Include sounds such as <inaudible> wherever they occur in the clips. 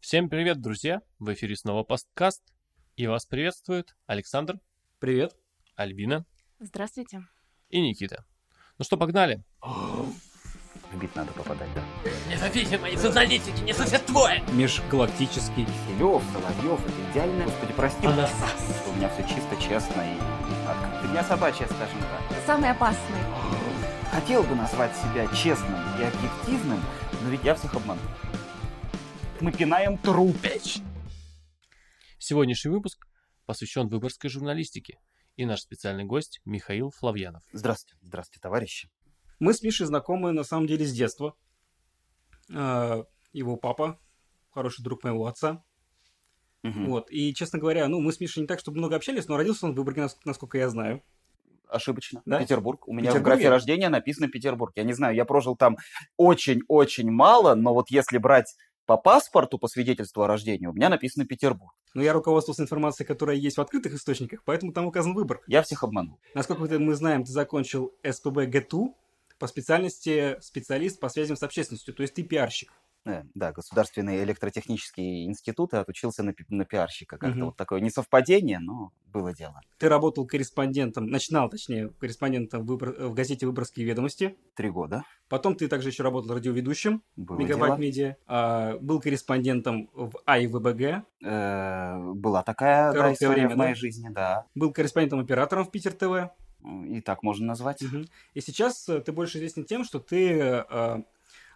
Всем привет, друзья! В эфире снова подкаст. И вас приветствует Александр, Привет. Альбина Здравствуйте. и Никита. Ну что, погнали? В бит надо попадать, да. Независимые журналистики не существует! Межгалактический. Киселев, Соловьев, это идеально. Господи, прости, что у меня все чисто, честно и открыто. Дня собачья, скажем так. Самый опасный. Хотел бы назвать себя честным и объективным, но ведь я всех обманул. Мы пинаем труп. Сегодняшний выпуск посвящен выборгской журналистике. И наш специальный гость Михаил Флавьянов. Здравствуйте, здравствуйте, товарищи. Мы с Мишей знакомы на самом деле с детства. А, Его папа, хороший друг моего отца. Мгм. Вот. И, честно говоря, ну, мы с Мишей не так, чтобы много общались, но родился он в Выборге, нас- насколько я знаю. Ошибочно. Да? Петербург. У меня в графе рождения написано Петербург. Я не знаю, я прожил там очень-очень мало, но вот если брать по паспорту, по свидетельству о рождении, у меня написано Петербург. Но я руководствовался информацией, которая есть в открытых источниках, поэтому там указан Выборг. Я всех обманул. Насколько мы знаем, ты закончил СПБ ГТУ по специальности специалист по связям с общественностью, то есть ты пиарщик. Э, Да, Государственный электротехнический институт и отучился на, на пиарщика. Как-то Мгм. вот такое несовпадение, но было дело. Ты работал корреспондентом, начинал, точнее, корреспондентом в, Выбор- в газете «Выборгские ведомости». Три года Потом ты также еще работал радиоведущим было Мегабайт дело. Медиа, а, был корреспондентом в АИВБГ, Э, была такая да, история время, в моей да? жизни, да. был корреспондентом-оператором в Питер ТВ. И так можно назвать. Мгм. И сейчас э, ты больше известен тем, что ты э,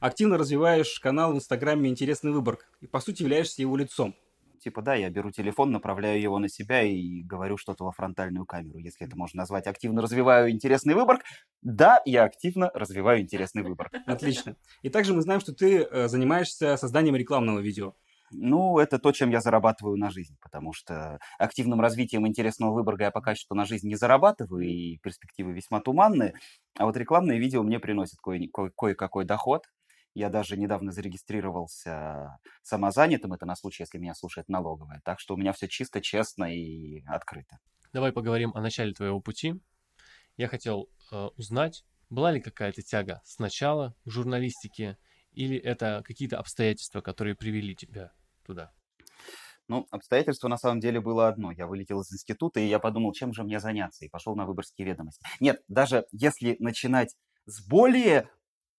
активно развиваешь канал в Инстаграме «Интересный Выборг» и, по сути, являешься его лицом. Типа, да, я беру телефон, направляю его на себя и говорю что-то во фронтальную камеру, если это можно назвать. Активно развиваю интересный выбор. Да, я активно развиваю интересный выбор. <laughs> Отлично. И также мы знаем, что ты э, занимаешься созданием рекламного видео. Ну, это то, чем я зарабатываю на жизнь, потому что активным развитием интересного выборга я пока что на жизнь не зарабатываю, и перспективы весьма туманные. А вот рекламные видео мне приносят кое- кое- кое-какой доход. Я даже недавно зарегистрировался самозанятым, это на случай, если меня слушает налоговая. Так что у меня все чисто, честно и открыто. Давай поговорим о начале твоего пути. Я хотел э, узнать, была ли какая-то тяга сначала к журналистике, или это какие-то обстоятельства, которые привели тебя туда? Ну, обстоятельство на самом деле было одно. Я вылетел из института, и я подумал, чем же мне заняться, и пошел на выборские ведомости. Нет, даже если начинать с более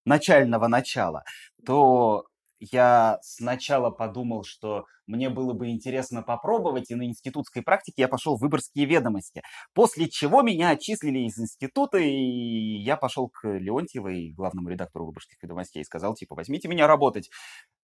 начального начала, то я сначала подумал, что мне было бы интересно попробовать, и на институтской практике я пошел в выборские ведомости. После чего меня отчислили из института, и я пошел к Леонтьевой, главному редактору выборских ведомостей, и сказал, типа, возьмите меня работать.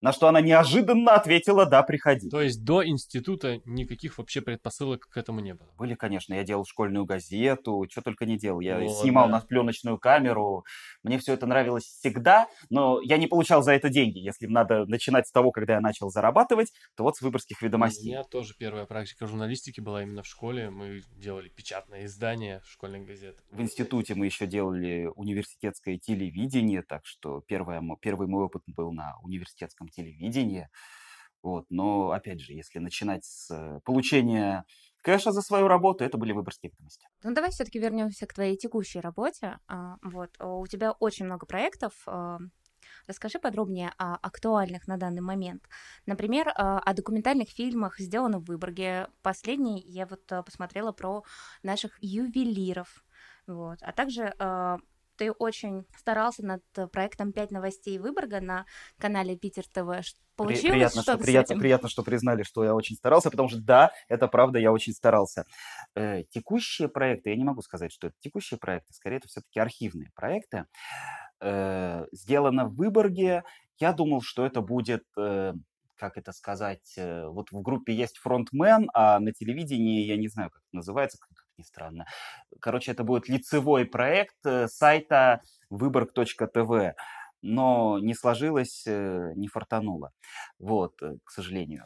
На что она неожиданно ответила, да, приходи. То есть до института никаких вообще предпосылок к этому не было? Были, конечно, я делал школьную газету, что только не делал. Я Вот, снимал да. на пленочную камеру. Мне все это нравилось всегда, но я не получал за это деньги. Если надо начинать с того, когда я начал зарабатывать, то вот с выборских У ведомостей. меня тоже первая практика журналистики была именно в школе. Мы делали печатное издание школьных газет. В институте мы еще делали университетское телевидение, так что первое, первый мой опыт был на университетском телевидении. Вот. Но, опять же, если начинать с э, получения кэша за свою работу, это были выборские ведомости. Ну давай все-таки вернемся к твоей текущей работе. А, Вот у тебя очень много проектов. а, Расскажи подробнее о актуальных на данный момент. Например, а, о документальных фильмах, сделанных в Выборге. Последний я вот а, посмотрела про наших ювелиров. Вот. А также ты очень старался над проектом «Пять новостей Выборга» на канале Питер ТВ. При- Получилось приятно, что, приятно, приятно, что признали, что я очень старался, потому что да, это правда, я очень старался. Э, текущие проекты, я не могу сказать, что это текущие проекты, скорее это все-таки архивные проекты. Э, сделано в Выборге. Я думал, что это будет, э, как это сказать, э, вот в группе есть фронтмен, а на телевидении, я не знаю, как это называется, ни странно. Короче, это будет лицевой проект э, сайта выборг.тв но не сложилось, э, не фартануло. Вот, э, к сожалению.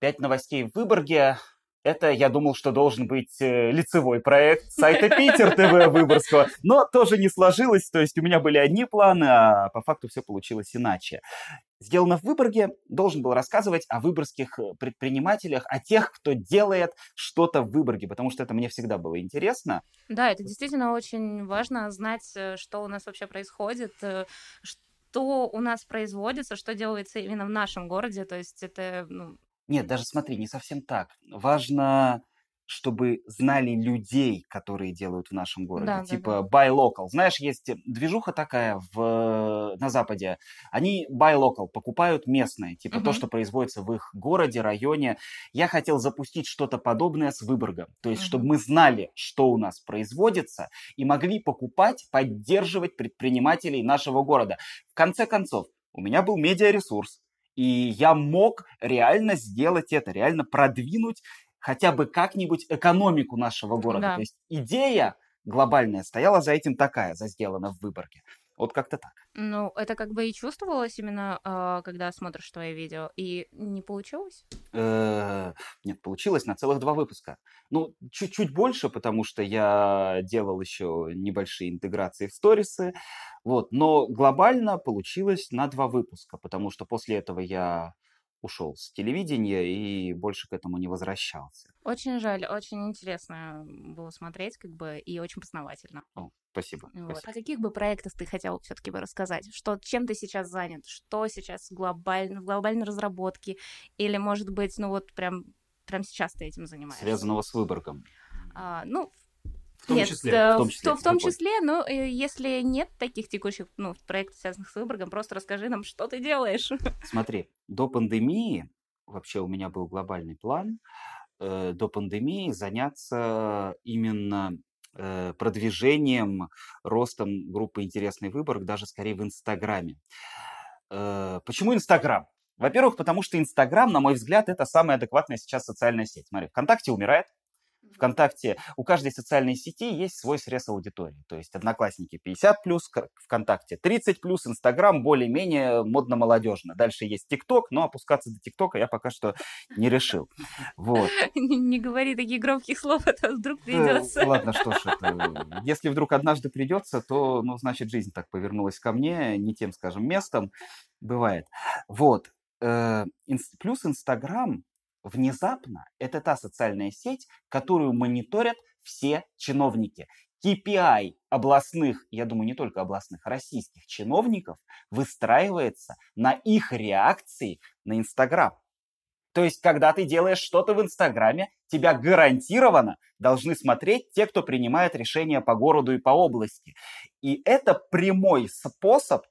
Пять новостей в Выборге. Это, я думал, что должен быть лицевой проект сайта Питер ТВ <laughs> Выборгского, но тоже не сложилось. То есть у меня были одни планы, а по факту все получилось иначе. Сделано в Выборге, должен был рассказывать о выборгских э, предпринимателях, о тех, кто делает что-то в Выборге, потому что это мне всегда было интересно. Да, это действительно очень важно знать, э, что у нас вообще происходит, э, что что у нас производится, что делается именно в нашем городе, то есть это, ну, Нет, даже смотри, не совсем так. Важно, чтобы знали людей, которые делают в нашем городе. да, да, Типа да. buy local. Знаешь, есть движуха такая в, на Западе. Они buy local, покупают местное. Типа то, Мгм. что производится в их городе, районе. Я хотел запустить что-то подобное с Выборгом. То есть, чтобы Мгм. мы знали, что у нас производится, и могли покупать, поддерживать предпринимателей нашего города. В конце концов, у меня был медиаресурс. И я мог реально сделать это, реально продвинуть хотя бы как-нибудь экономику нашего города. Да. То есть идея глобальная стояла за этим такая, за сделано в Выборге. Вот как-то так. Ну, это как бы и чувствовалось именно, а, когда смотришь твои видео, и не получилось? Э, Нет, получилось на целых два выпуска. Ну, чуть-чуть больше, потому что я делал еще небольшие интеграции в сторисы. Вот, но глобально получилось на два выпуска, потому что после этого я ушел с телевидения и больше к этому не возвращался. Очень жаль, очень интересно было смотреть, как бы, и очень познавательно. О, спасибо. Вот. спасибо. О каких бы проектах ты хотел все-таки бы рассказать? Что, чем ты сейчас занят? Что сейчас глобально, в глобальной разработке? Или, может быть, ну вот прям, прям сейчас ты этим занимаешься? Связанного с Выборгом. А, ну, В том нет, числе. э, в том числе, в, в том числе, но э, если нет таких текущих ну, проектов, связанных с Выборгом, просто расскажи нам, что ты делаешь. <laughs> Смотри, до пандемии вообще у меня был глобальный план э, до пандемии заняться именно э, продвижением, ростом группы «Интересный выбор», даже скорее в Инстаграме. Э, Почему Инстаграм? Во-первых, потому что Инстаграм, на мой взгляд, это самая адекватная сейчас социальная сеть. Смотри, ВКонтакте умирает, ВКонтакте, у каждой социальной сети есть свой срез аудитории. То есть Одноклассники 50 плюс, ВКонтакте 30 плюс, Инстаграм более-менее модно-молодежно. Дальше есть ТикТок, но опускаться до ТикТока я пока что не решил. Вот. <laughs> Не не говори таких громких слов, а то вдруг придется. Ладно, что ж это. <laughs> Если вдруг однажды придется, то, ну, значит, жизнь так повернулась ко мне, не тем, скажем, местом. Бывает. Вот. Э, Плюс Инстаграм внезапно это та социальная сеть, которую мониторят все чиновники. KPI областных, я думаю, не только областных, российских чиновников выстраивается на их реакции на Инстаграм. То есть, когда ты делаешь что-то в Инстаграме, тебя гарантированно должны смотреть те, кто принимает решения по городу и по области. И это прямой способ,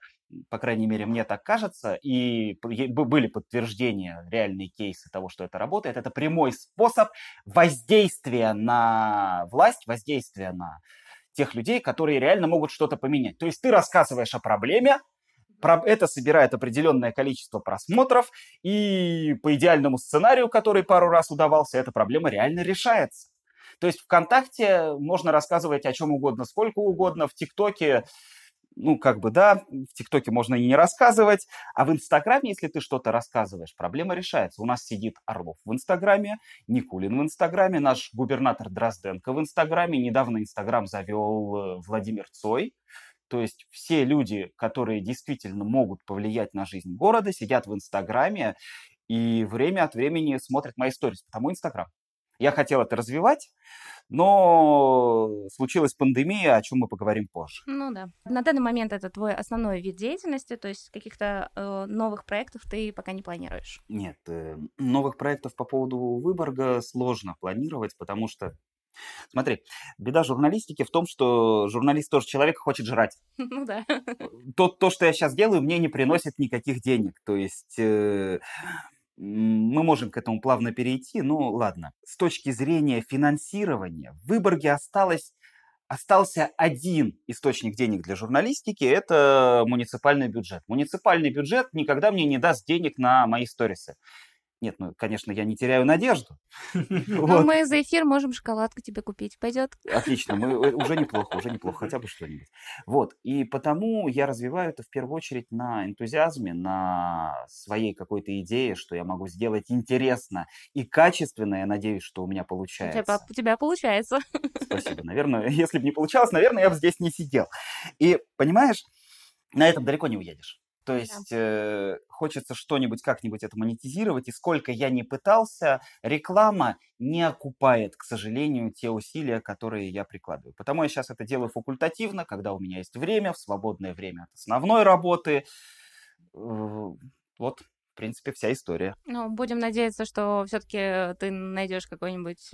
по крайней мере, мне так кажется, и были подтверждения, реальные кейсы того, что это работает, это прямой способ воздействия на власть, воздействия на тех людей, которые реально могут что-то поменять. То есть ты рассказываешь о проблеме, про- это собирает определенное количество просмотров, и по идеальному сценарию, который пару раз удавался, эта проблема реально решается. То есть ВКонтакте можно рассказывать о чем угодно, сколько угодно, в ТикТоке, ну, как бы, да, в ТикТоке можно и не рассказывать, а в Инстаграме, если ты что-то рассказываешь, проблема решается. У нас сидит Орлов в Инстаграме, Никулин в Инстаграме, наш губернатор Дрозденко в Инстаграме, недавно Инстаграм завел э, Владимир Цой, то есть все люди, которые действительно могут повлиять на жизнь города, сидят в Инстаграме и время от времени смотрят мои сторис, потому Инстаграм. Я хотел это развивать, но случилась пандемия, о чем мы поговорим позже. Ну да. На данный момент это твой основной вид деятельности, то есть каких-то э, новых проектов ты пока не планируешь. Нет, э, новых проектов по поводу Выборга сложно планировать, потому что, смотри, беда журналистики в том, что журналист тоже человек хочет жрать. <laughs> Ну да. то, то, что я сейчас делаю, мне не приносит никаких денег. То есть э, мы можем к этому плавно перейти, но ладно. С точки зрения финансирования, в Выборге осталось, остался один источник денег для журналистики – это муниципальный бюджет. Муниципальный бюджет никогда мне не даст денег на мои сторисы. Нет, ну, конечно, я не теряю надежду. <laughs> Ну, Вот. мы за эфир можем шоколадку тебе купить. Пойдет? Отлично, мы, э, уже <laughs> неплохо, уже неплохо, хотя бы что-нибудь. Вот, и потому я развиваю это в первую очередь на энтузиазме, на своей какой-то идее, что я могу сделать интересно и качественно, я надеюсь, что у меня У тебя, получается. у тебя получается. Спасибо. <laughs> Наверное, если бы не получалось, наверное, я бы здесь не сидел. И, понимаешь, на этом далеко не уедешь. То есть э, хочется что-нибудь как-нибудь это монетизировать, и сколько я не пытался, реклама не окупает, к сожалению, те усилия, которые я прикладываю. Потому я сейчас это делаю факультативно, когда у меня есть время, в свободное время от основной работы. Э, вот, в принципе, вся история. Ну, будем надеяться, что все-таки ты найдешь какой-нибудь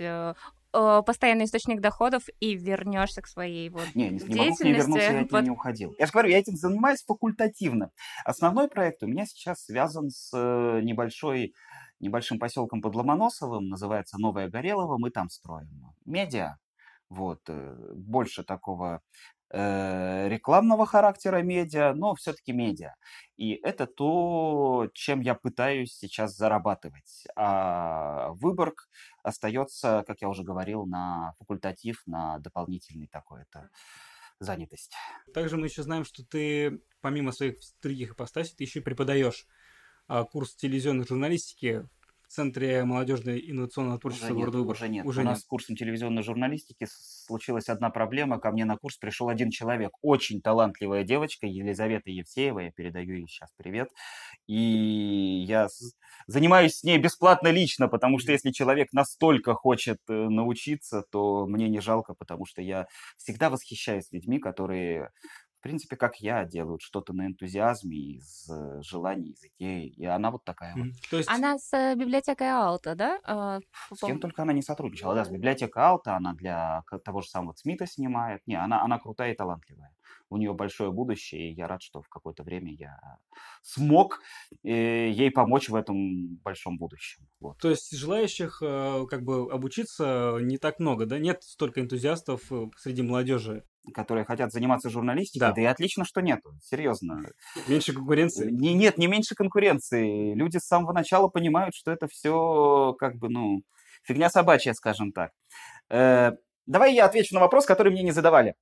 э, постоянный источник доходов и вернешься к своей вот Не, не, не могу к ней вернуться, я от Вот. не уходил. Я же говорю, я этим занимаюсь факультативно. Основной проект у меня сейчас связан с э, небольшой, небольшим поселком под Ломоносовым, называется Новая Горелова, мы там строим медиа. Вот, э, больше такого э, рекламного характера медиа, но все-таки медиа. И это то, чем я пытаюсь сейчас зарабатывать. А Выборг остается, как я уже говорил, на факультатив, на дополнительный такой-то занятость. Также мы еще знаем, что ты, помимо своих других ипостасей, ты еще преподаешь а, курс телевизионной журналистики Центре молодежной инновационного творчества Уже нет, города Выборг. уже нет. Уже У нас нет. с курсом телевизионной журналистики случилась одна проблема. Ко мне на курс пришел один человек. Очень талантливая девочка, Елизавета Евсеева. Я передаю ей сейчас привет. И я занимаюсь с ней бесплатно лично, потому что если человек настолько хочет э, научиться, то мне не жалко, потому что я всегда восхищаюсь людьми, которые, в принципе, как я, делают что-то на энтузиазме, из э, желаний, из идей. И она вот такая вот. Мгм. То есть Она с э, библиотекой Алта, да? А, С кем только она не сотрудничала. Да, с библиотека Алта, она для того же самого Смита снимает. Не, она, она крутая и талантливая. У нее большое будущее, и я рад, что в какое-то время я смог э, ей помочь в этом большом будущем. Вот. То есть желающих э, как бы обучиться не так много, да? Нет столько энтузиастов э, среди молодежи. Которые хотят заниматься журналистикой, Да. да, и отлично, что нету. Серьезно. Меньше конкуренции. Не, нет, не меньше конкуренции. Люди с самого начала понимают, что это все как бы, ну, фигня собачья, скажем так. Э, давай я отвечу на вопрос, который мне не задавали.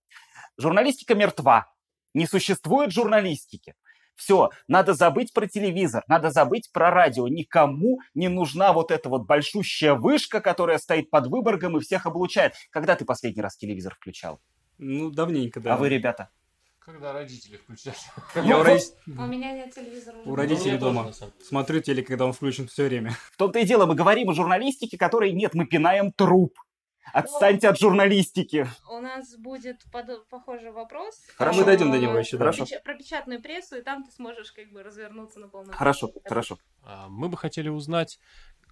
Журналистика мертва. Не существует журналистики. Все, надо забыть про телевизор, надо забыть про радио. Никому не нужна вот эта вот большущая вышка, которая стоит под Выборгом и всех облучает. Когда ты последний раз телевизор включал? Ну, давненько, да. А вы, ребята? Когда родители включали. <laughs> Я у, роди- У меня нет телевизора. у родителей Ну, тоже, дома. Смотрю телек, когда он включен все время. В том-то и дело, мы говорим о журналистике, которой нет, мы пинаем труп. Отстаньте от журналистики. У нас будет под- похожий вопрос. Хорошо. Мы дойдем до него еще, про. Хорошо. Про печатную прессу, и там ты сможешь как бы развернуться на полную. Хорошо, хорошо. А, Мы бы хотели узнать,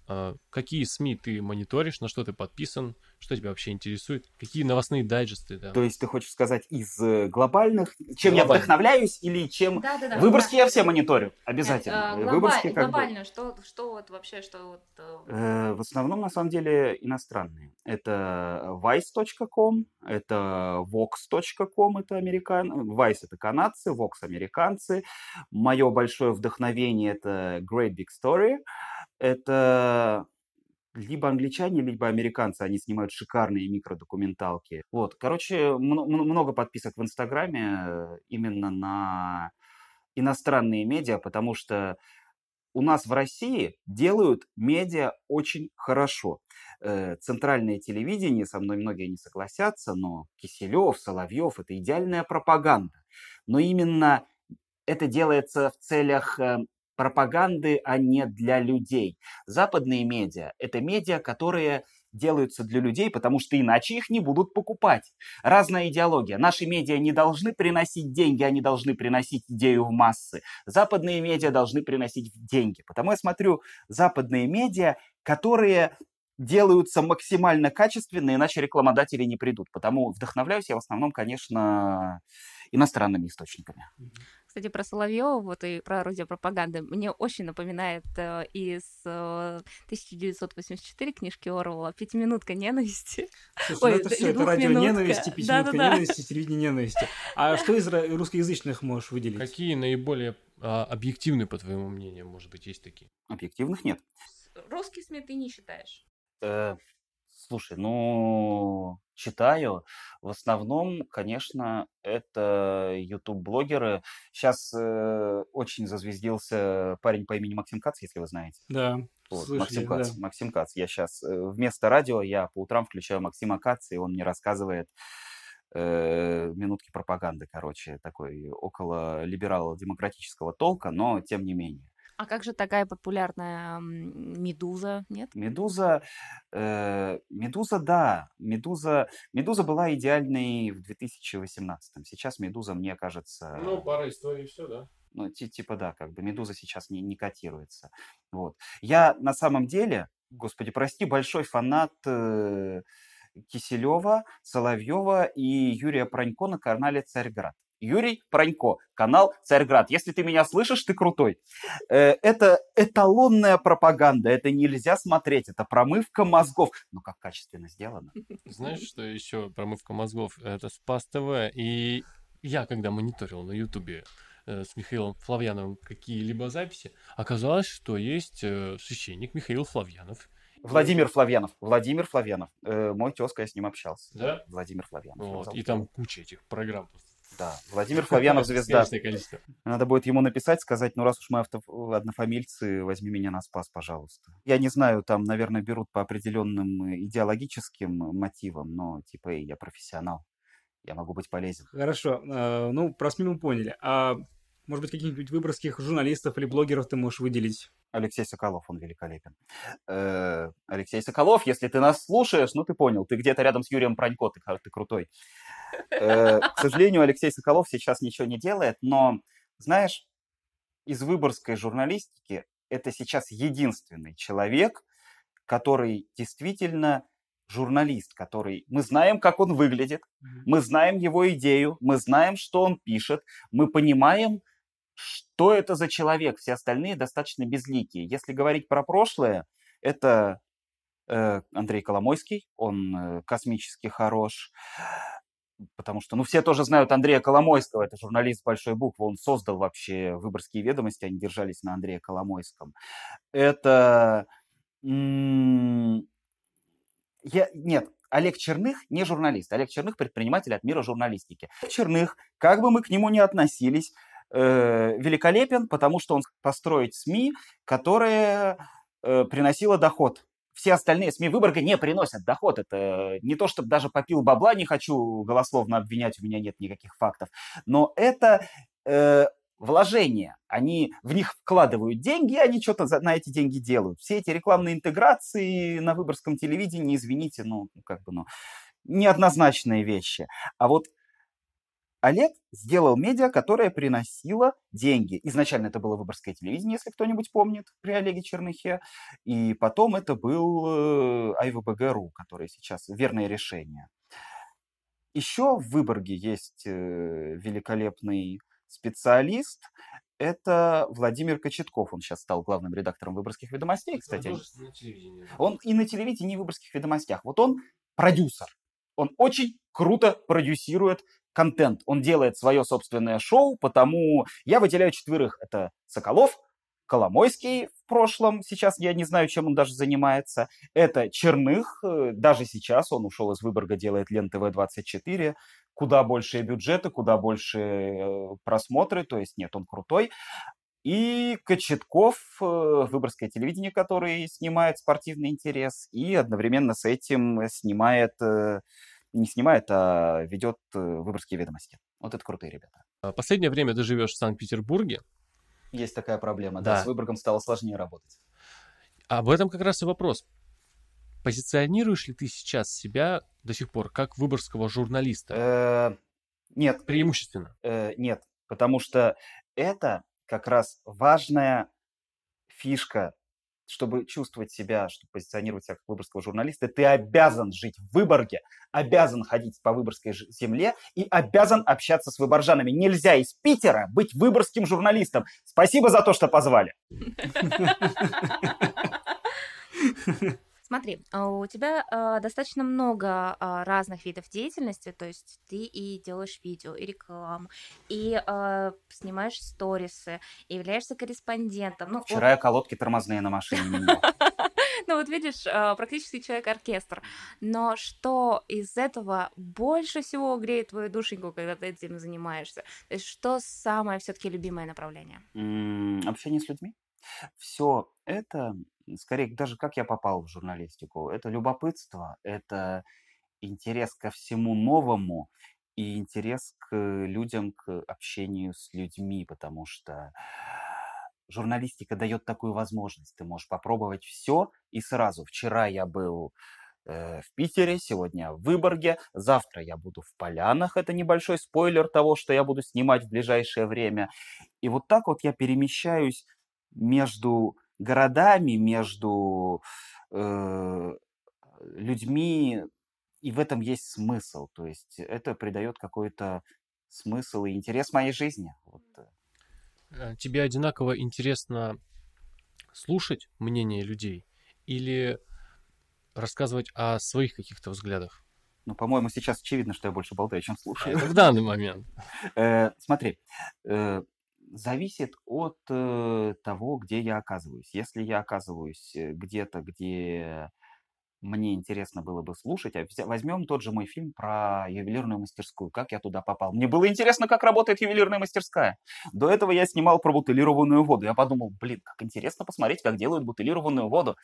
а, какие СМИ ты мониторишь, на что ты подписан, что тебя вообще интересует, какие новостные дайджесты, да. То есть ты хочешь сказать из э, глобальных, чем я Глобально. вдохновляюсь или чем... Да, да, да. Выборгские я Да. все мониторю, Нет, обязательно. а, Э, глоба- Выборгские как бы... Глобально, что, что вот вообще, что вот... э, Э, В основном, на самом деле, иностранные. Это vice.com, это vox.com, это американ... Vice это канадцы, Vox американцы. Мое большое вдохновение это Great Big Story. Это либо англичане, либо американцы. Они снимают шикарные микродокументалки. Вот, короче, мно- мно- много подписок в Инстаграме э, именно на иностранные медиа, потому что у нас в России делают медиа очень хорошо. Э, Центральное телевидение, со мной многие не согласятся, но Киселев, Соловьев – это идеальная пропаганда. Но именно это делается в целях э, пропаганды, а не для людей. Западные медиа – это медиа, которые делаются для людей, потому что иначе их не будут покупать. Разная идеология. Наши медиа не должны приносить деньги, они должны приносить идею в массы. Западные медиа должны приносить деньги. Потому я смотрю западные медиа, которые делаются максимально качественно, иначе рекламодатели не придут. Потому вдохновляюсь я в основном, конечно, иностранными источниками. Кстати, про Соловьева, вот и про орудие пропаганды, мне очень напоминает э, из э, 1984 книжки Орвала «Пятиминутка ненависти». Слушай, Ой, ну это да, все, это радио ненависти, пятиминутка Да-да-да. ненависти, телевидение ненависти. А что из русскоязычных можешь выделить? Какие наиболее а, объективные, по твоему мнению, может быть, есть такие? Объективных нет. Русские СМИ ты не считаешь? Э, слушай, ну, читаю. В основном, конечно, это YouTube-блогеры. Сейчас э, очень зазвездился парень по имени Максим Кац, если вы знаете. Да, Вот, слышали, Максим да. Кац. Максим Кац. Я сейчас вместо радио я по утрам включаю Максима Каца, и он мне рассказывает э, минутки пропаганды, короче, такой около либерал-демократического толка, но тем не менее. А как же такая популярная Медуза, нет? Медуза, э, Медуза, да, Медуза, Медуза была идеальной в 2018. Сейчас Медуза, мне кажется... Ну, пара историй, все, да. Ну, типа, да, как бы Медуза сейчас не, не котируется. Вот. Я на самом деле, господи, прости, большой фанат э, Киселева, Соловьева и Юрия Пронько на канале «Царьград». Юрий Пронько, канал Царьград. Если ты меня слышишь, ты крутой. Э, это эталонная пропаганда, это нельзя смотреть, это промывка мозгов. Ну, как качественно сделано. <laughs> Знаешь, что еще промывка мозгов? Это Спас ТВ. И я, когда мониторил на Ютубе э, с Михаилом Флавьяновым какие-либо записи, оказалось, что есть э, священник Михаил Флавьянов, Владимир Флавьянов. Владимир Флавьянов. Э, мой тезка, я с ним общался. Да? Владимир Флавьянов. Вот. И там куча этих программ. Да, Владимир Флавьянов <laughs> звезда. количество. Надо будет ему написать, сказать, ну раз уж мы авто... однофамильцы, возьми меня на спас, пожалуйста. Я не знаю, там, наверное, берут по определенным идеологическим мотивам, но типа, эй, я профессионал, я могу быть полезен. Хорошо, э, ну, про СМИ мы поняли. А может быть, каких-нибудь выборских журналистов или блогеров ты можешь выделить? Алексей Соколов, он великолепен. Э, Алексей Соколов, если ты нас слушаешь, ну ты понял, ты где-то рядом с Юрием Пронько, ты, ты крутой. Э, к сожалению, Алексей Соколов сейчас ничего не делает, но, знаешь, из выборской журналистики это сейчас единственный человек, который действительно журналист, который... Мы знаем, как он выглядит, мы знаем его идею, мы знаем, что он пишет, мы понимаем, что это за человек. Все остальные достаточно безликие. Если говорить про прошлое, это э, Андрей Коломойский, он э, космически хорош, потому что, ну, все тоже знают Андрея Коломойского, это журналист большой буквы, он создал вообще выборские ведомости, они держались на Андрея Коломойском. Это... Я, нет, Олег Черных не журналист. Олег Черных предприниматель от мира журналистики. Черных, как бы мы к нему ни относились, э, великолепен, потому что он построить СМИ, которая э, приносила доход. Все остальные СМИ Выборга не приносят доход. Это не то, чтобы даже попил бабла, не хочу голословно обвинять, у меня нет никаких фактов. Но это э, вложения. Они в них вкладывают деньги, они что-то на эти деньги делают. Все эти рекламные интеграции на выборгском телевидении, извините, ну, как бы, ну, неоднозначные вещи. А вот Олег сделал медиа, которая приносила деньги. Изначально это было выборгское телевидение, если кто-нибудь помнит, при Олеге Черныхе. И потом это был АйВБГ.ру, э, который сейчас верное решение. Еще в Выборге есть э, великолепный специалист. Это Владимир Кочетков. Он сейчас стал главным редактором «Выборгских ведомостей», кстати. Он, он и на телевидении, и в «Выборгских ведомостях». Вот он продюсер. Он очень круто продюсирует контент. Он делает свое собственное шоу, потому я выделяю четверых. Это Соколов, Коломойский в прошлом, сейчас я не знаю, чем он даже занимается. Это Черных, э, даже сейчас он ушел из Выборга, делает Лен ТВ-24, куда больше бюджеты, куда больше э, просмотры, то есть нет, он крутой. И Кочетков, э, выборгское телевидение, который снимает спортивный интерес, и одновременно с этим снимает не снимает, а ведет э, выборские ведомости. Вот это крутые ребята. А последнее время ты живешь в Санкт-Петербурге. Есть такая проблема, да. да. С Выборгом стало сложнее работать. Об этом как раз и вопрос. Позиционируешь ли ты сейчас себя до сих пор как выборгского журналиста? Э, нет. Преимущественно? Э, нет, потому что это как раз важная фишка чтобы чувствовать себя, чтобы позиционировать себя как выборгского журналиста, ты обязан жить в Выборге, обязан ходить по выборгской земле и обязан общаться с выборжанами. Нельзя из Питера быть выборгским журналистом. Спасибо за то, что позвали. <laughs> <laughs> Смотри, а, у тебя э, достаточно много э, разных видов деятельности, то есть ты и делаешь видео, и рекламу, и э, снимаешь сторисы, и являешься корреспондентом. Ну, Вчера вот... я колодки тормозные на машине менял. <laughs> Ну вот видишь, практически человек-оркестр. Но что из этого больше всего греет твою душеньку, когда ты этим занимаешься? То есть что самое все-таки любимое направление? Общение с людьми. Все это скорее даже как я попал в журналистику. Это любопытство, это интерес ко всему новому и интерес к людям, к общению с людьми, потому что журналистика дает такую возможность. Ты можешь попробовать все и сразу. Вчера я был э, в Питере, сегодня в Выборге, завтра я буду в Полянах. Это небольшой спойлер того, что я буду снимать в ближайшее время. И вот так вот я перемещаюсь между городами, между э, людьми, и в этом есть смысл. То есть это придает какой-то смысл и интерес моей жизни. Вот. Э. Э, тебе одинаково интересно слушать мнение людей или рассказывать о своих каких-то взглядах? Ну, по-моему, сейчас очевидно, что я больше болтаю, чем слушаю. Это в данный момент. <laughs> Э, смотри, зависит от того, где я оказываюсь. Если я оказываюсь где-то, где мне интересно было бы слушать. А возьмем тот же мой фильм про ювелирную мастерскую. Как я туда попал? Мне было интересно, как работает ювелирная мастерская. До этого я снимал про бутылированную воду. Я подумал, блин, как интересно посмотреть, как делают бутылированную воду.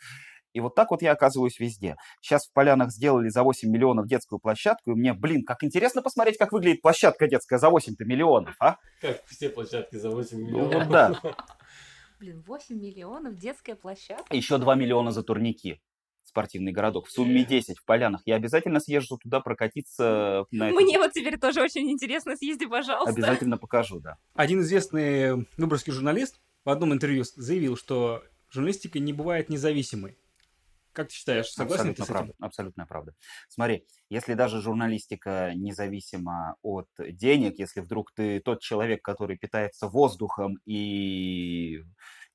И вот так вот я оказываюсь везде. Сейчас в Полянах сделали за 8 миллионов детскую площадку, и мне, блин, как интересно посмотреть, как выглядит площадка детская за 8 миллионов, а? Как все площадки за 8 миллионов. Ну, вот да. Блин, 8 миллионов детская площадка? Еще 2 миллиона за турники спортивный городок, в сумме 10 в Полянах. Я обязательно съезжу туда прокатиться. На Мне вот теперь тоже очень интересно, съезди, пожалуйста. Обязательно покажу, да. Один известный выборгский журналист в одном интервью заявил, что журналистика не бывает независимой. Как ты считаешь, согласен Абсолютно ты с этим? правда, абсолютная правда. Смотри, если даже журналистика независима от денег, если вдруг ты тот человек, который питается воздухом и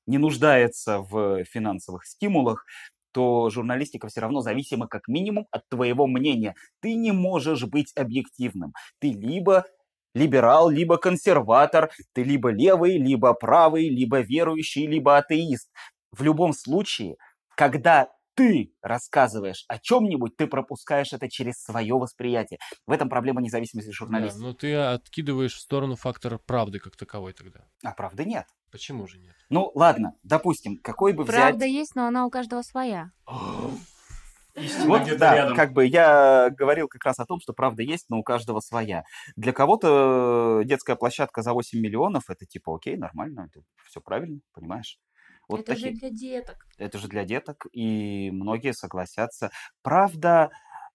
не нуждается в финансовых стимулах, то журналистика все равно зависима как минимум от твоего мнения. Ты не можешь быть объективным. Ты либо либерал, либо консерватор, ты либо левый, либо правый, либо верующий, либо атеист. В любом случае, когда ты рассказываешь о чем-нибудь, ты пропускаешь это через свое восприятие. В этом проблема независимости журналиста. Да, но ты откидываешь в сторону фактора правды как таковой тогда. А правды нет. Почему же нет? Ну, ладно, допустим, какой бы взять... Правда есть, но она у каждого своя. <gasps> Вот, да, рядом. как бы я говорил как раз о том, что правда есть, но у каждого своя. Для кого-то детская площадка за 8 миллионов, это типа окей, нормально, это все правильно, понимаешь? Вот это такие... же для деток. Это же для деток, и многие согласятся. Правда,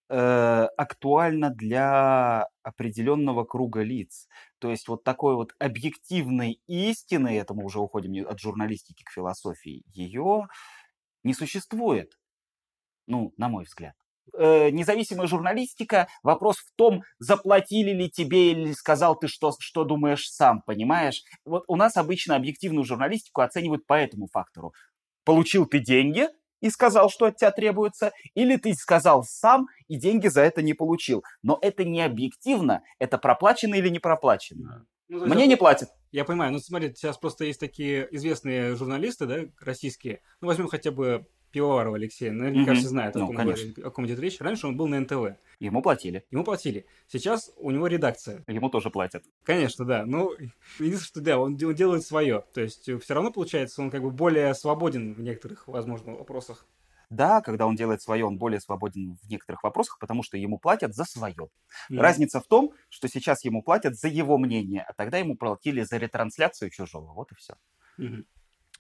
э, актуально для определенного круга лиц. То есть вот такой вот объективной истины, это мы уже уходим от журналистики к философии, ее не существует. Ну, на мой взгляд. Э, независимая журналистика, вопрос в том, заплатили ли тебе или сказал ты, что, что думаешь сам, понимаешь? Вот у нас обычно объективную журналистику оценивают по этому фактору. Получил ты деньги, и сказал, что от тебя требуется, или ты сказал сам и деньги за это не получил. Но это не объективно, это проплачено или не проплачено. Ну, Мне не платят. Я понимаю, ну смотри, сейчас просто есть такие известные журналисты, да, российские. Ну возьмем хотя бы Пивоварова Алексея. Наверняка mm-hmm. все знают, о, ну, ком говорит, о ком идет речь. Раньше он был на НТВ. Ему платили. Ему платили. Сейчас у него редакция. Ему тоже платят. Конечно, да. Ну, единственное, что да, он, он делает свое. То есть все равно получается, он как бы более свободен в некоторых, возможно, вопросах. Да, когда он делает свое, он более свободен в некоторых вопросах, потому что ему платят за свое. Mm. Разница в том, что сейчас ему платят за его мнение, а тогда ему платили за ретрансляцию чужого. Вот и все. Mm-hmm.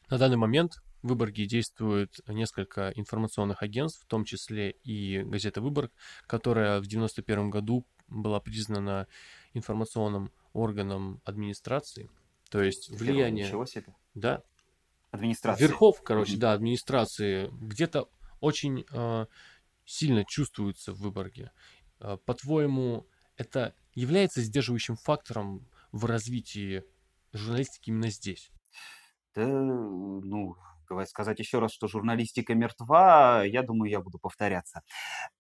На данный момент в Выборге действует несколько информационных агентств, в том числе и газета «Выборг», которая в 1991 году была признана информационным органом администрации. То есть влияние... Ничего себе. Да. Администрации. Верхов, короче, mm-hmm. да, администрации где-то очень э, сильно чувствуется в Выборге. Э, по-твоему, это является сдерживающим фактором в развитии журналистики именно здесь? Да, ну, сказать еще раз, что журналистика мертва, я думаю, я буду повторяться.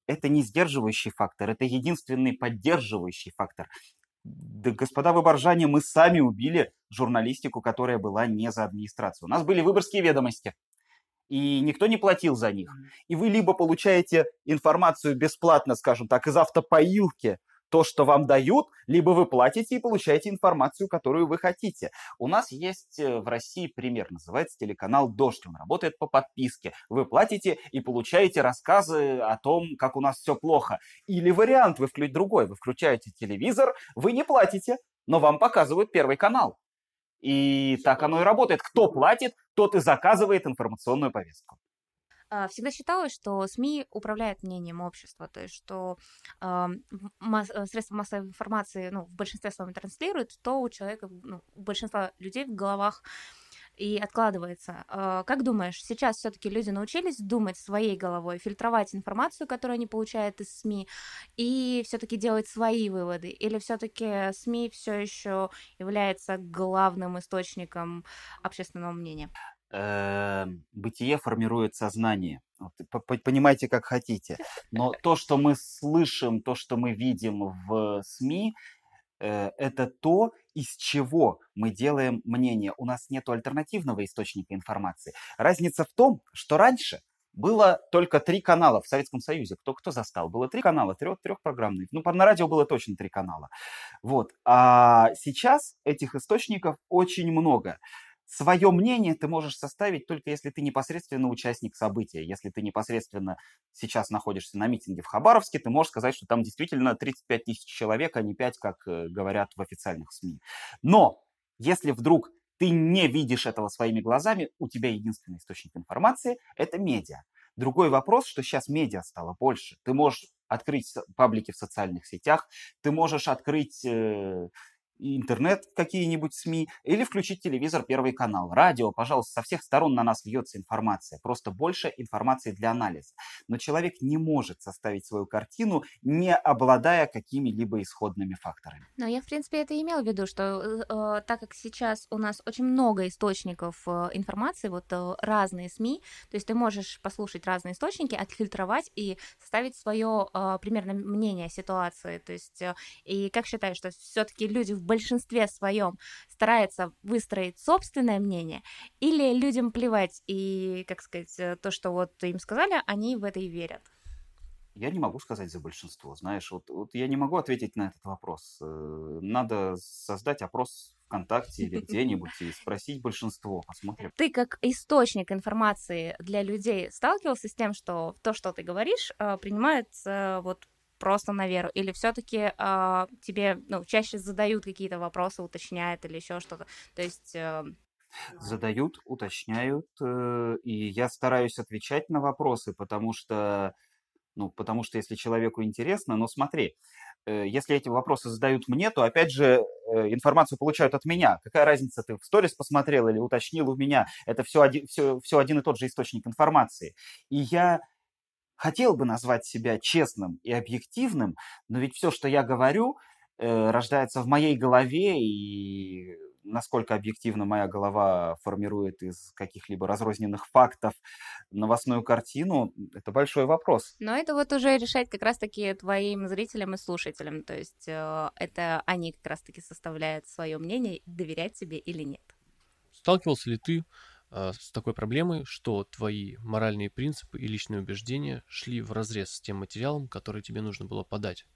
Это не сдерживающий фактор, это единственный поддерживающий фактор. Да, господа выборжане, мы сами убили журналистику, которая была не за администрацию. У нас были выборские ведомости, и никто не платил за них. И вы либо получаете информацию бесплатно, скажем так, из автопоилки, то, что вам дают, либо вы платите и получаете информацию, которую вы хотите. У нас есть э, в России пример, называется телеканал «Дождь». Он работает по подписке. Вы платите и получаете рассказы о том, как у нас все плохо. Или вариант, вы включаете другой. Вы включаете телевизор, вы не платите, но вам показывают первый канал. И так оно и работает. Кто платит, тот и заказывает информационную повестку. А, всегда считалось, что СМИ управляют мнением общества, то есть что э, масс, средства массовой информации ну, в большинстве своем транслируют, то у человека, ну, у большинства людей в головах и откладывается. Э, как думаешь, сейчас все-таки люди научились думать своей головой, фильтровать информацию, которую они получают из СМИ, и все-таки делать свои выводы? Или все-таки СМИ все еще является главным источником общественного мнения? Э, бытие формирует сознание. Вот, понимаете, как хотите. Но то, что мы слышим, то, что мы видим в СМИ, э, это то, из чего мы делаем мнение. У нас нет альтернативного источника информации. Разница в том, что раньше было только три канала в Советском Союзе. Кто кто застал? Было три канала, трех, трехпрограммных. Ну, на радио было точно три канала. Вот. А сейчас этих источников очень много. Свое мнение ты можешь составить только если ты непосредственно участник события. Если ты непосредственно сейчас находишься на митинге в Хабаровске, ты можешь сказать, что там действительно 35 тысяч человек, а не 5, как э, говорят в официальных СМИ. Но если вдруг ты не видишь этого своими глазами, у тебя единственный источник информации – это медиа. Другой вопрос, что сейчас медиа стало больше. Ты можешь открыть паблики в социальных сетях, ты можешь открыть э, интернет, какие-нибудь СМИ, или включить телевизор, первый канал. Радио, пожалуйста, со всех сторон на нас льется информация, просто больше информации для анализа. Но человек не может составить свою картину, не обладая какими-либо исходными факторами. Но я, в принципе, это имел в виду, что э, э так как сейчас у нас очень много источников э, информации, вот э, разные СМИ, то есть ты можешь послушать разные источники, отфильтровать и составить свое э, примерно мнение о ситуации. То есть, э, и как считаешь, что все-таки люди в большинстве своем старается выстроить собственное мнение, или людям плевать, и, как сказать, э, то, что вот им сказали, они в это и верят? Я не могу сказать за большинство. Знаешь, вот, вот я не могу ответить на этот вопрос. Э, надо создать опрос ВКонтакте или <laughs> где-нибудь и спросить большинство, посмотрим. Ты как источник информации для людей сталкивался с тем, что то, что ты говоришь, э, принимается вот просто на веру? Или все-таки э, а, тебе ну, чаще задают какие-то вопросы, уточняют или еще что-то? То есть... Э... Задают, уточняют, э, и я стараюсь отвечать на вопросы, потому что, ну, потому что если человеку интересно, ну, смотри, э, если эти вопросы задают мне, то, опять же, э, информацию получают от меня. Какая разница, ты в сторис посмотрел или уточнил у меня? Это все один, все, все один и тот же источник информации. И я хотел бы назвать себя честным и объективным, но ведь все, что я говорю, э, рождается в моей голове, и насколько объективно моя голова формирует из каких-либо разрозненных фактов новостную картину, это большой вопрос. Но это вот уже решать как раз-таки твоим зрителям и слушателям, то есть э, это они как раз-таки составляют свое мнение, доверять тебе или нет. Сталкивался ли ты с такой проблемой, что твои моральные принципы и личные убеждения шли в разрез с тем материалом, который тебе нужно было подать?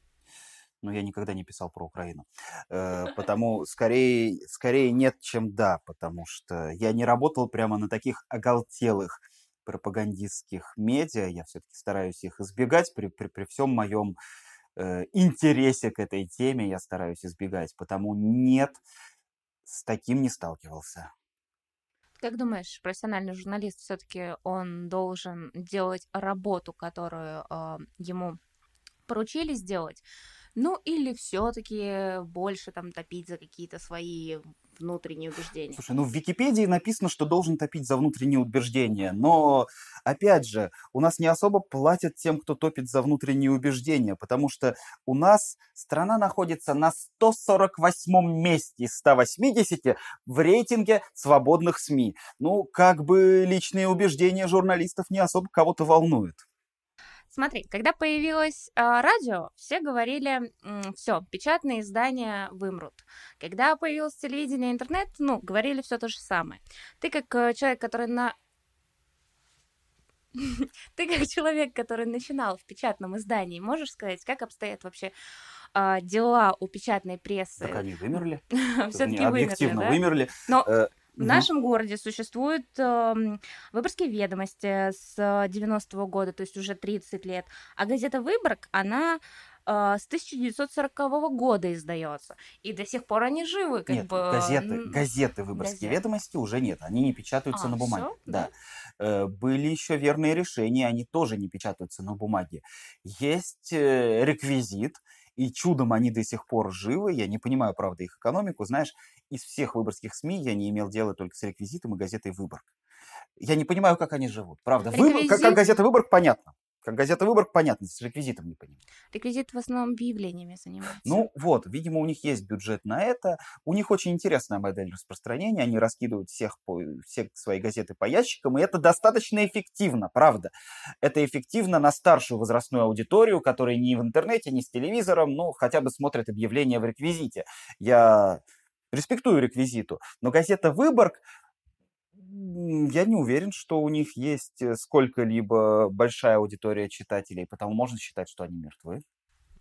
но я никогда не писал про Украину. Э, <laughs> потому скорее, скорее нет, чем да, потому что я не работал прямо на таких оголтелых пропагандистских медиа, я все-таки стараюсь их избегать при, при, при всем моем э, интересе к этой теме, я стараюсь избегать, потому нет, с таким не сталкивался. Как думаешь, профессиональный журналист все-таки он должен делать работу, которую э, ему поручили сделать? Ну или все-таки больше там топить за какие-то свои внутренние убеждения. Слушай, ну в Википедии написано, что должен топить за внутренние убеждения, но, опять же, у нас не особо платят тем, кто топит за внутренние убеждения, потому что у нас страна находится на 148 месте из 180 в рейтинге свободных СМИ. Ну, как бы личные убеждения журналистов не особо кого-то волнуют. Смотри, когда появилось э, радио, все говорили, все, печатные издания вымрут. Когда появилось телевидение, интернет, ну, говорили все то же самое. Ты как э, человек, который на <laughs> ты как человек, который начинал в печатном издании, можешь сказать, как обстоят вообще а, дела у печатной прессы Так они вымерли. <laughs> все-таки вымерли, объективно да? вымерли. Но Э, в нашем городе существуют эм, выборгские ведомости с э, 90-го года, то есть уже 30 лет. А газета «Выборг», она э, с 1940 года издается. И до сих пор они живы, как Нет, бы. газеты, газеты «Выборгские газеты. ведомости» уже нет, они не печатаются А, на бумаге. всё? Да. Да? Э, Были еще верные решения, они тоже не печатаются на бумаге. Есть э, реквизит, и чудом они до сих пор живы. Я не понимаю, правда, их экономику. Знаешь, из всех выборгских СМИ я не имел дела только с реквизитом и газетой «Выборг». Я не понимаю, как они живут. Правда, Выборг- как, как Реквизит? газета «Выборг» понятно. Как газета «Выборг» понятно, с реквизитом не понимаю. Реквизит в основном объявлениями занимается. Ну вот, видимо, у них есть бюджет на это. У них очень интересная модель распространения. Они раскидывают всех по, все свои газеты по ящикам, и это достаточно эффективно, правда. Это эффективно на старшую возрастную аудиторию, которая ни в интернете, ни с телевизором, ну, хотя бы смотрит объявления в реквизите. Я респектую реквизиту, но газета «Выборг» я не уверен, что у них есть э, сколько-либо большая аудитория читателей, потому можно считать, что они мертвы.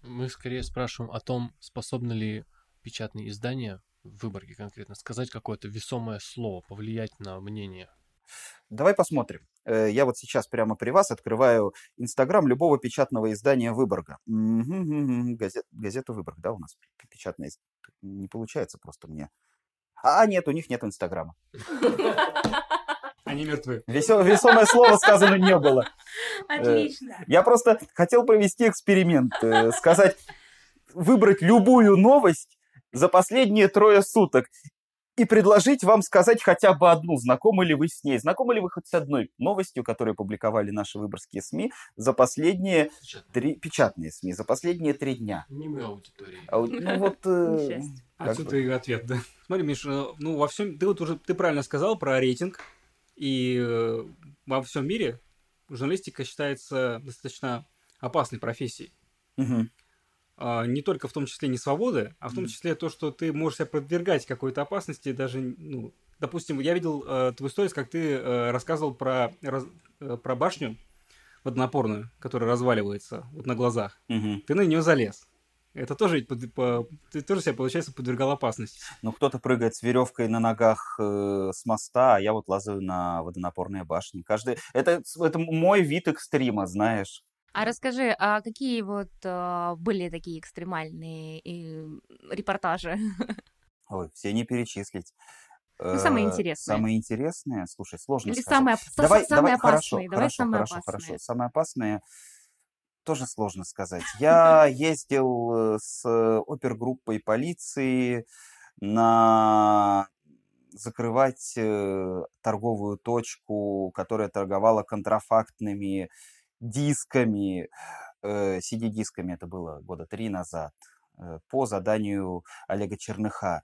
Мы скорее спрашиваем о том, способны ли печатные издания в Выборге конкретно сказать какое-то весомое слово, повлиять на мнение. Давай посмотрим. Э, Я вот сейчас прямо при вас открываю Инстаграм любого печатного издания Выборга. Газет- газету Выборг, да, у нас п- печатная. из- Не получается просто мне. А, нет, у них нет Инстаграма. <laughs> Они мертвы. Весё- Весомое слово сказано не было. Отлично. Я просто хотел провести эксперимент, э, сказать, выбрать любую новость за последние трое суток и предложить вам сказать хотя бы одну, знакомы ли вы с ней, знакомы ли вы хоть с одной новостью, которую публиковали наши выборгские СМИ за последние три, печатные СМИ, за последние три дня. Не мы аудитории. А вот, ну вот, <laughs> э, Отсюда и ответ, да. Смотри, Миш, э, ну во всем, ты вот уже, ты правильно сказал про рейтинг, и э, во всем мире журналистика считается достаточно опасной профессией. Мгм. А, не только в том числе не свободы, а в том числе то, что ты можешь себя подвергать какой-то опасности, даже, ну, допустим, я видел э, твою историю, как ты э, рассказывал про, раз- э, про башню водонапорную, которая разваливается вот на глазах. Мгм. Ты на нее залез. Это тоже под- по- ты тоже себя, получается, подвергал опасности. Ну, кто-то прыгает с веревкой на ногах э, с моста, а я вот лазаю на водонапорные башни. Каждый... Это, это мой вид экстрима, знаешь. А расскажи, а какие вот а, были такие экстремальные э, репортажи? <laughs> Ой, все не перечислить. Ну, самые Э, интересные. Самые интересные? Слушай, сложно Или сказать. самые, Давай, самые давай, хорошо, опасные? Давай хорошо, самые хорошо, опасные. хорошо. Самые опасные тоже сложно сказать. <laughs> Я ездил э, с опергруппой полиции на закрывать торговую точку, которая торговала контрафактными дисками, э, CD-дисками, это было года три назад, э, по заданию Олега Черныха.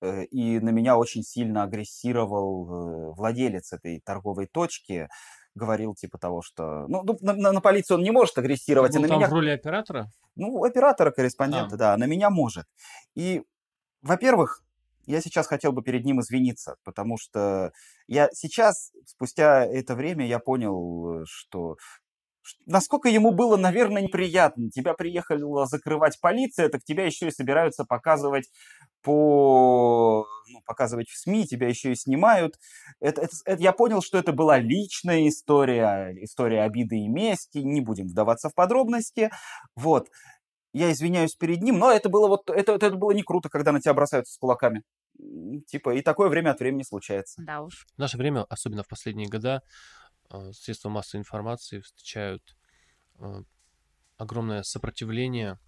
Э, И на меня очень сильно агрессировал владелец этой торговой точки, говорил типа того, что... Ну, ну, на, на- на полицию он не может агрессировать, а Был на там меня... в роли оператора? Ну, оператора, корреспондента, А. да, на меня может. И, во-первых, я сейчас хотел бы перед ним извиниться, потому что я сейчас, спустя это время, я понял, что насколько ему было, наверное, неприятно. Тебя приехала закрывать полиция, так тебя еще и собираются показывать по ну, показывать в СМИ, тебя еще и снимают. Это, это- это- я понял, что это была личная история, история обиды и мести. Не будем вдаваться в подробности. Вот. Я извиняюсь перед ним, но это было вот это, это было не круто, когда на тебя бросаются с кулаками. Типа, и такое время от времени случается. Да уж. В наше время, особенно в последние года, средства массовой информации встречают э, огромное сопротивление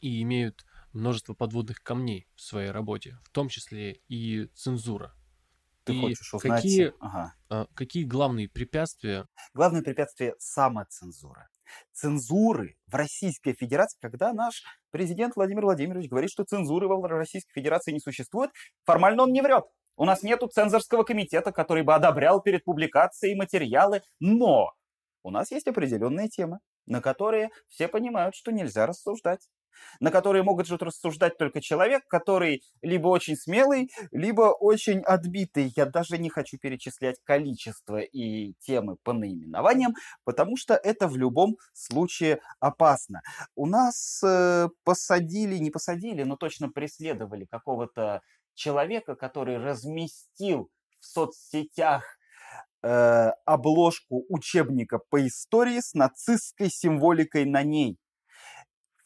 и имеют множество подводных камней в своей работе, в том числе и цензура. Ты И хочешь узнать... какие, Ага. э, какие главные препятствия Главное препятствие – самоцензура. Цензуры в Российской Федерации, когда наш президент Владимир Владимирович говорит, что цензуры в Российской Федерации не существует, формально он не врет. У нас нету цензорского комитета, который бы одобрял перед публикацией материалы, но у нас есть определенные темы, на которые все понимают, что нельзя рассуждать. на которые могут рассуждать только человек, который либо очень смелый, либо очень отбитый. Я даже не хочу перечислять количество и темы по наименованиям, потому что это в любом случае опасно. У нас э, посадили, не посадили, но точно преследовали какого-то человека, который разместил в соцсетях э, обложку учебника по истории с нацистской символикой на ней.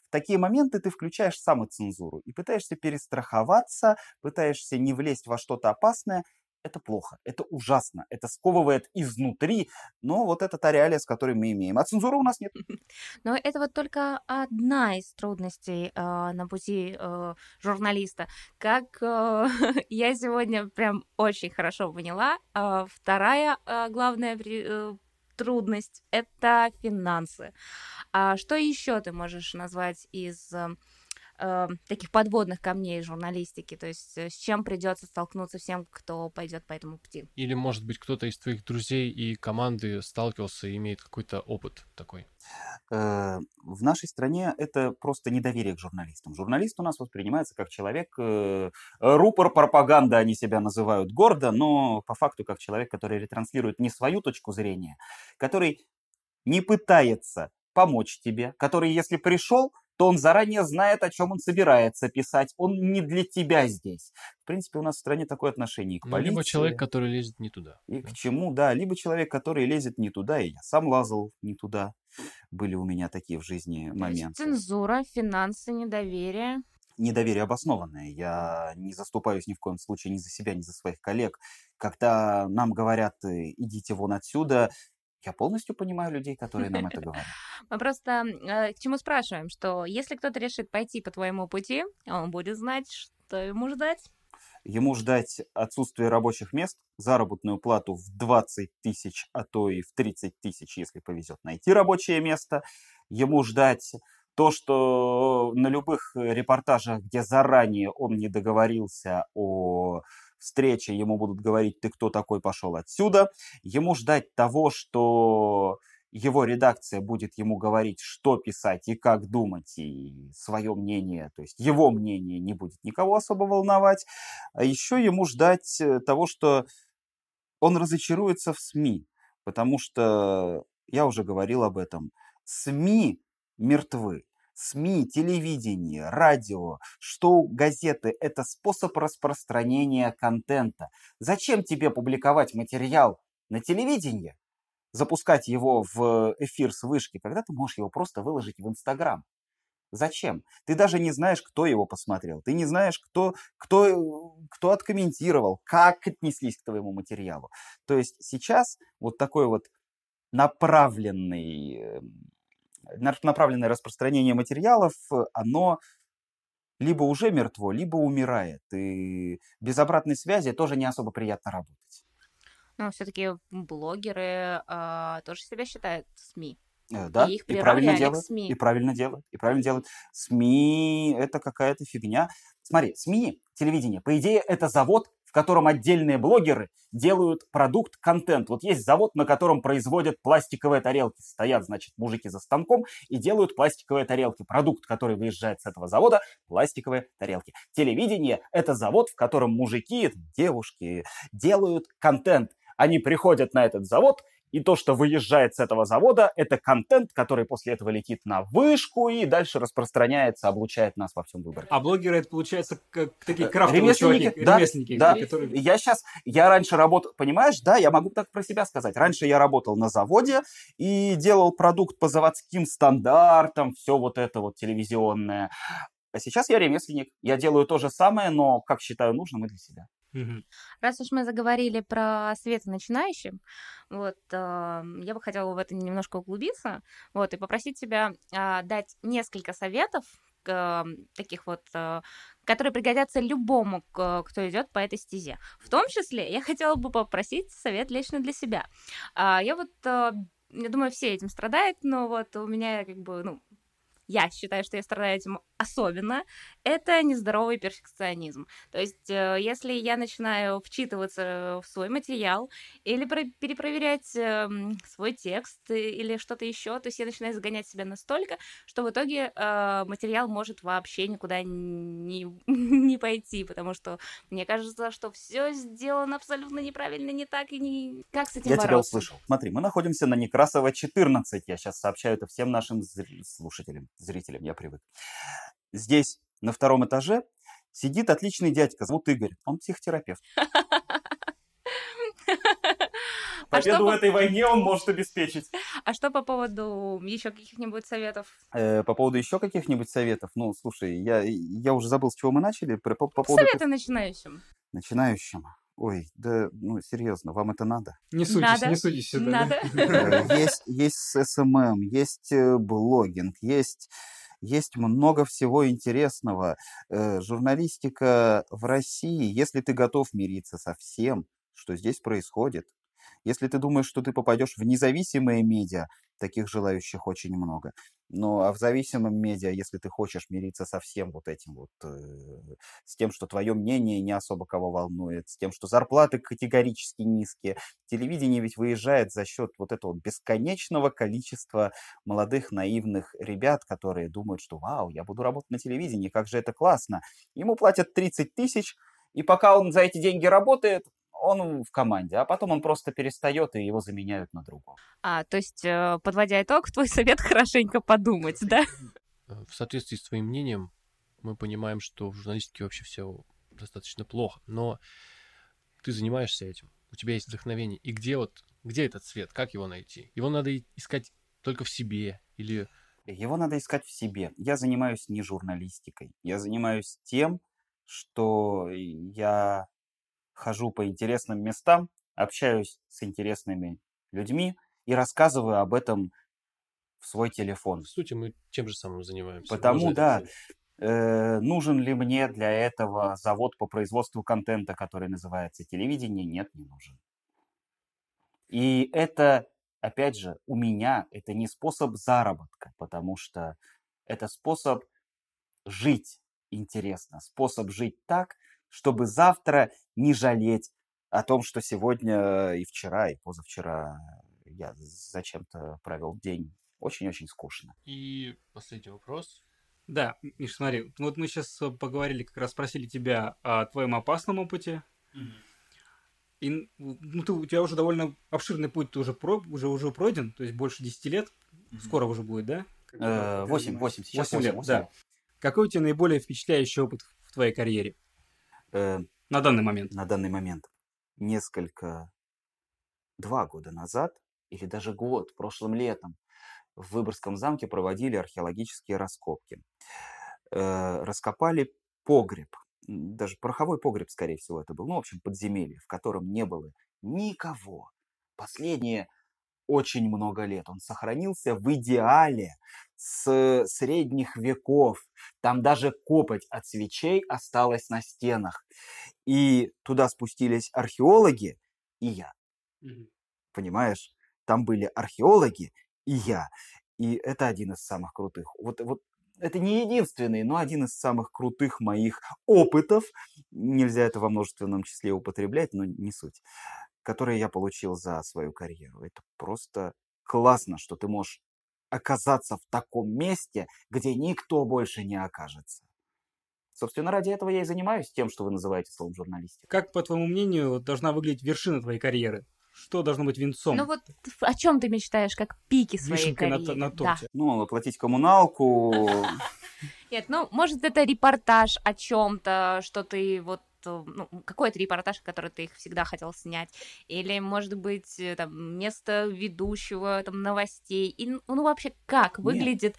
В такие моменты ты включаешь самоцензуру и пытаешься перестраховаться, пытаешься не влезть во что-то опасное, это плохо, это ужасно, это сковывает изнутри, но вот это та реалия, с которой мы имеем. А цензуры у нас нет. <laughs> Но это вот только одна из трудностей э, на пути э, журналиста. Как э, <laughs> я сегодня прям очень хорошо поняла, э, вторая э, главная э, трудность это финансы. А что еще ты можешь назвать из э, таких подводных камней журналистики, то есть э, с чем придется столкнуться всем, кто пойдет по этому пути. Или, может быть, кто-то из твоих друзей и команды сталкивался и имеет какой-то опыт такой? Э, в нашей стране это просто недоверие к журналистам. Журналист у нас воспринимается как человек, э, рупор пропаганды они себя называют гордо, но по факту как человек, который ретранслирует не свою точку зрения, который не пытается помочь тебе, который, если пришел, то он заранее знает, о чем он собирается писать. Он не для тебя здесь. В принципе, у нас в стране такое отношение к полиции. Ну, либо человек, который лезет не туда. И да. к чему, да. Либо человек, который лезет не туда, и я сам лазал не туда. Были у меня такие в жизни моменты. Цензура, финансы, недоверие недоверие обоснованное. Я не заступаюсь ни в коем случае ни за себя, ни за своих коллег. Когда нам говорят, «Э, идите вон отсюда, я полностью понимаю людей, которые нам это <laughs> говорят. Мы просто э, к чему спрашиваем, что если кто-то решит пойти по твоему пути, он будет знать, что ему ждать. Ему ждать отсутствие рабочих мест, заработную плату в 20 тысяч, а то и в 30 тысяч, если повезет найти рабочее место. Ему ждать то, что на любых репортажах, где заранее он не договорился о встрече ему будут говорить, ты кто такой, пошел отсюда. Ему ждать того, что его редакция будет ему говорить, что писать и как думать, и свое мнение, то есть его мнение не будет никого особо волновать. А еще ему ждать э, того, что он разочаруется в СМИ, потому что, я уже говорил об этом, СМИ мертвы. СМИ, телевидение, радио, что газеты – это способ распространения контента. Зачем тебе публиковать материал на телевидении, запускать его в эфир с вышки, когда ты можешь его просто выложить в Инстаграм? Зачем? Ты даже не знаешь, кто его посмотрел. Ты не знаешь, кто, кто, кто откомментировал, как отнеслись к твоему материалу. То есть сейчас вот такой вот направленный эм, направленное распространение материалов, оно либо уже мертво, либо умирает. И без обратной связи тоже не особо приятно работать. Но все-таки блогеры э, тоже себя считают СМИ. Э, да, и, их и правильно делают, СМИ. и правильно делают, и правильно делают. СМИ это какая-то фигня. Смотри, СМИ, телевидение, по идее, это завод, в котором отдельные блогеры делают продукт, контент. Вот есть завод, на котором производят пластиковые тарелки. Стоят, значит, мужики за станком и делают пластиковые тарелки. Продукт, который выезжает с этого завода, пластиковые тарелки. Телевидение – это завод, в котором мужики, девушки делают контент. Они приходят на этот завод и то, что выезжает с этого завода, это контент, который после этого летит на вышку и дальше распространяется, облучает нас во всем выборе. А блогеры это получается как такие э, крафтовые ремесленники, чуваки, да, ремесленники, да. которые... Я сейчас, я раньше работал, понимаешь, да, я могу так про себя сказать. Раньше я работал на заводе и делал продукт по заводским стандартам, все вот это вот телевизионное. А сейчас я ремесленник. Я делаю то же самое, но как считаю нужным и для себя. Раз уж мы заговорили про свет начинающим, вот, э, я бы хотела в это немножко углубиться, вот, и попросить тебя э, дать несколько советов, э, таких вот, э, которые пригодятся любому, кто идет по этой стезе. В том числе я хотела бы попросить совет лично для себя. Э, я вот, э, я думаю, все этим страдают, но вот у меня как бы, ну, я считаю, что я страдаю этим особенно, это нездоровый перфекционизм. То есть, э, если я начинаю вчитываться в свой материал или перепроверять эм, свой текст или что-то еще, то есть я начинаю загонять себя настолько, что в итоге э, материал может вообще никуда не, <laughs> не пойти, потому что мне кажется, что все сделано абсолютно неправильно, не так и не... Как с этим Я бороться? тебя услышал. Смотри, мы находимся на Некрасова 14. Я сейчас сообщаю это всем нашим слушателям, зрителям, я привык. Здесь, на втором этаже, сидит отличный дядька, зовут Игорь. Он психотерапевт. <laughs> А Победу в этой войне он может обеспечить. А что по поводу еще каких-нибудь советов? Э, по поводу еще каких-нибудь советов? Ну, слушай, я, я уже забыл, с чего мы начали. По, по поводу... Советы начинающим. Начинающим. Ой, да, ну, серьезно, вам это надо? Не судись, надо. не судись сюда. Надо. <laughs> Э, есть, есть SMM, есть э, блогинг, есть есть много всего интересного. Э, журналистика в России, если ты готов мириться со всем, что здесь происходит, если ты думаешь, что ты попадешь в независимые медиа, таких желающих очень много. Ну, а в зависимом медиа, если ты хочешь мириться со всем вот этим вот, э, с тем, что твое мнение не особо кого волнует, с тем, что зарплаты категорически низкие, телевидение ведь выезжает за счет вот этого бесконечного количества молодых наивных ребят, которые думают, что вау, я буду работать на телевидении, как же это классно. Ему платят 30 тысяч, и пока он за эти деньги работает, он в команде, а потом он просто перестает, и его заменяют на другого. А, то есть, э, подводя итог, твой совет <laughs> хорошенько подумать, да? Э, в соответствии с твоим мнением, мы понимаем, что в журналистике вообще все достаточно плохо, но ты занимаешься этим, у тебя есть вдохновение, и где вот, где этот свет, как его найти? Его надо искать только в себе или... Его надо искать в себе. Я занимаюсь не журналистикой, я занимаюсь тем, что я хожу по интересным местам, общаюсь с интересными людьми и рассказываю об этом в свой телефон. В сути, мы тем же самым занимаемся. Потому, да, э, нужен ли мне для этого завод по производству контента, который называется телевидение? Нет, не нужен. И это, опять же, у меня это не способ заработка, потому что это способ жить интересно, способ жить так, чтобы завтра не жалеть о том, что сегодня и вчера, и позавчера я зачем-то провел день очень-очень скучно. И последний вопрос. Да, Миш, смотри, вот мы сейчас поговорили, как раз спросили тебя о твоем опасном опыте. Mm-hmm. И ну, ты, у тебя уже довольно обширный путь ты уже, про, уже, уже пройден, то есть больше 10 лет. Mm-hmm. Скоро уже будет, да? 8, 8, сейчас 8, 8 лет, 8 да. Какой у тебя наиболее впечатляющий опыт в твоей карьере? Э, на данный момент. На данный момент. Несколько, два года назад, или даже год, прошлым летом, в Выборгском замке проводили археологические раскопки. Э, раскопали погреб, даже пороховой погреб, скорее всего, это был, ну, в общем, подземелье, в котором не было никого. Последние очень много лет. Он сохранился в идеале с средних веков. Там даже копоть от свечей осталась на стенах. И туда спустились археологи и я. Mm-hmm. Понимаешь? Там были археологи и я. И это один из самых крутых. Вот, вот это не единственный, но один из самых крутых моих опытов. Нельзя это во множественном числе употреблять, но не суть. Которые я получил за свою карьеру. Это просто классно, что ты можешь оказаться в таком месте, где никто больше не окажется. Собственно, ради этого я и занимаюсь тем, что вы называете словом журналистика. Как, по твоему мнению, должна выглядеть вершина твоей карьеры? Что должно быть венцом? Ну вот о чем ты мечтаешь, как пики своей Вишенка карьеры? На, на Да. Ну, оплатить коммуналку. <laughs> Нет, ну, может, это репортаж о чем-то, что ты вот ну, какой-то репортаж, который ты их всегда хотел снять, или, может быть, э, там, место ведущего, там, новостей, и, ну, ну вообще, как выглядит Нет.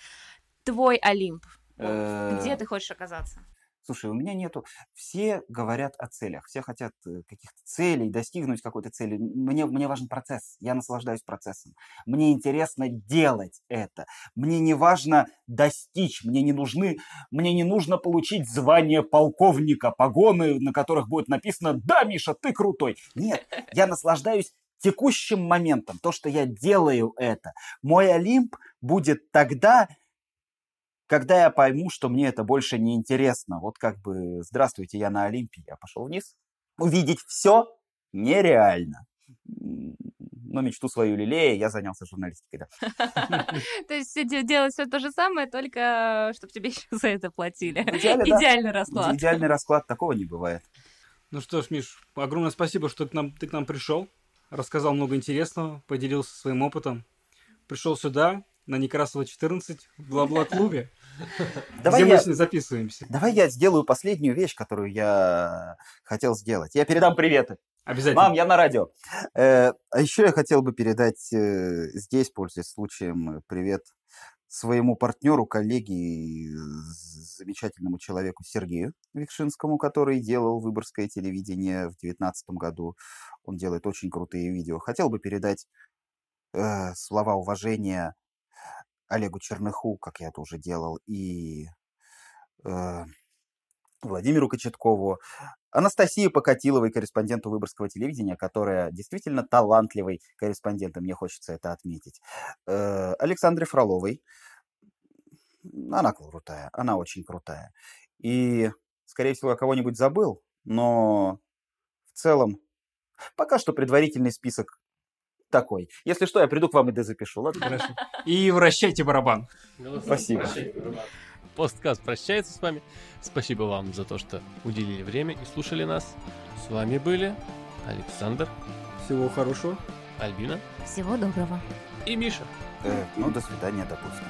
твой Олимп? Где э, ты хочешь оказаться? Слушай, у меня нету... Все говорят о целях, все хотят э, каких-то целей, достигнуть какой-то цели. Мне, мне важен процесс, я наслаждаюсь процессом. Мне интересно делать это. Мне не важно достичь, мне не нужны... Мне не нужно получить звание полковника, погоны, на которых будет написано «Да, Миша, ты крутой». Нет, я наслаждаюсь текущим моментом, то, что я делаю это. Мой Олимп будет тогда, когда я пойму, что мне это больше не интересно, вот как бы, здравствуйте, я на Олимпе, я пошел вниз, увидеть все нереально. Но мечту свою лелея, я занялся журналистикой, да. <laughs> То есть делать все то же самое, только чтобы тебе <laughs> еще за это платили. Идеальный расклад. Идеальный расклад, такого не бывает. Ну что ж, Миш, огромное спасибо, что ты к нам, ты к нам пришел, рассказал много интересного, поделился своим опытом. Пришел сюда, на Некрасова 14 в Бла-Бла-клубе. <laughs> Давай где я, мы записываемся. Давай я сделаю последнюю вещь, которую я хотел сделать. Я передам приветы. Обязательно. Мам, я на радио. Э, а еще я хотел бы передать э, здесь, пользуясь случаем, привет своему партнеру, коллеге, замечательному человеку Сергею Викшинскому, который делал выборское телевидение в 2019 году. Он делает очень крутые видео. Хотел бы передать э, слова уважения Олегу Черныху, как я это уже делал, и э, Владимиру Кочеткову, Анастасии Покатиловой, корреспонденту Выборгского телевидения, которая действительно талантливый корреспондент, и мне хочется это отметить. Э, Александре Фроловой. Она крутая, она очень крутая. И, скорее всего, я кого-нибудь забыл, но в целом пока что предварительный список такой. Если что, я приду к вам и дозапишу, ладно? Хорошо. <laughs> И вращайте барабан. Спасибо. Посткаст прощается с вами. Спасибо вам за то, что уделили время и слушали нас. С вами были Александр. Всего хорошего. Альбина. Всего доброго. И Миша. Э, ну, до свидания, допустим.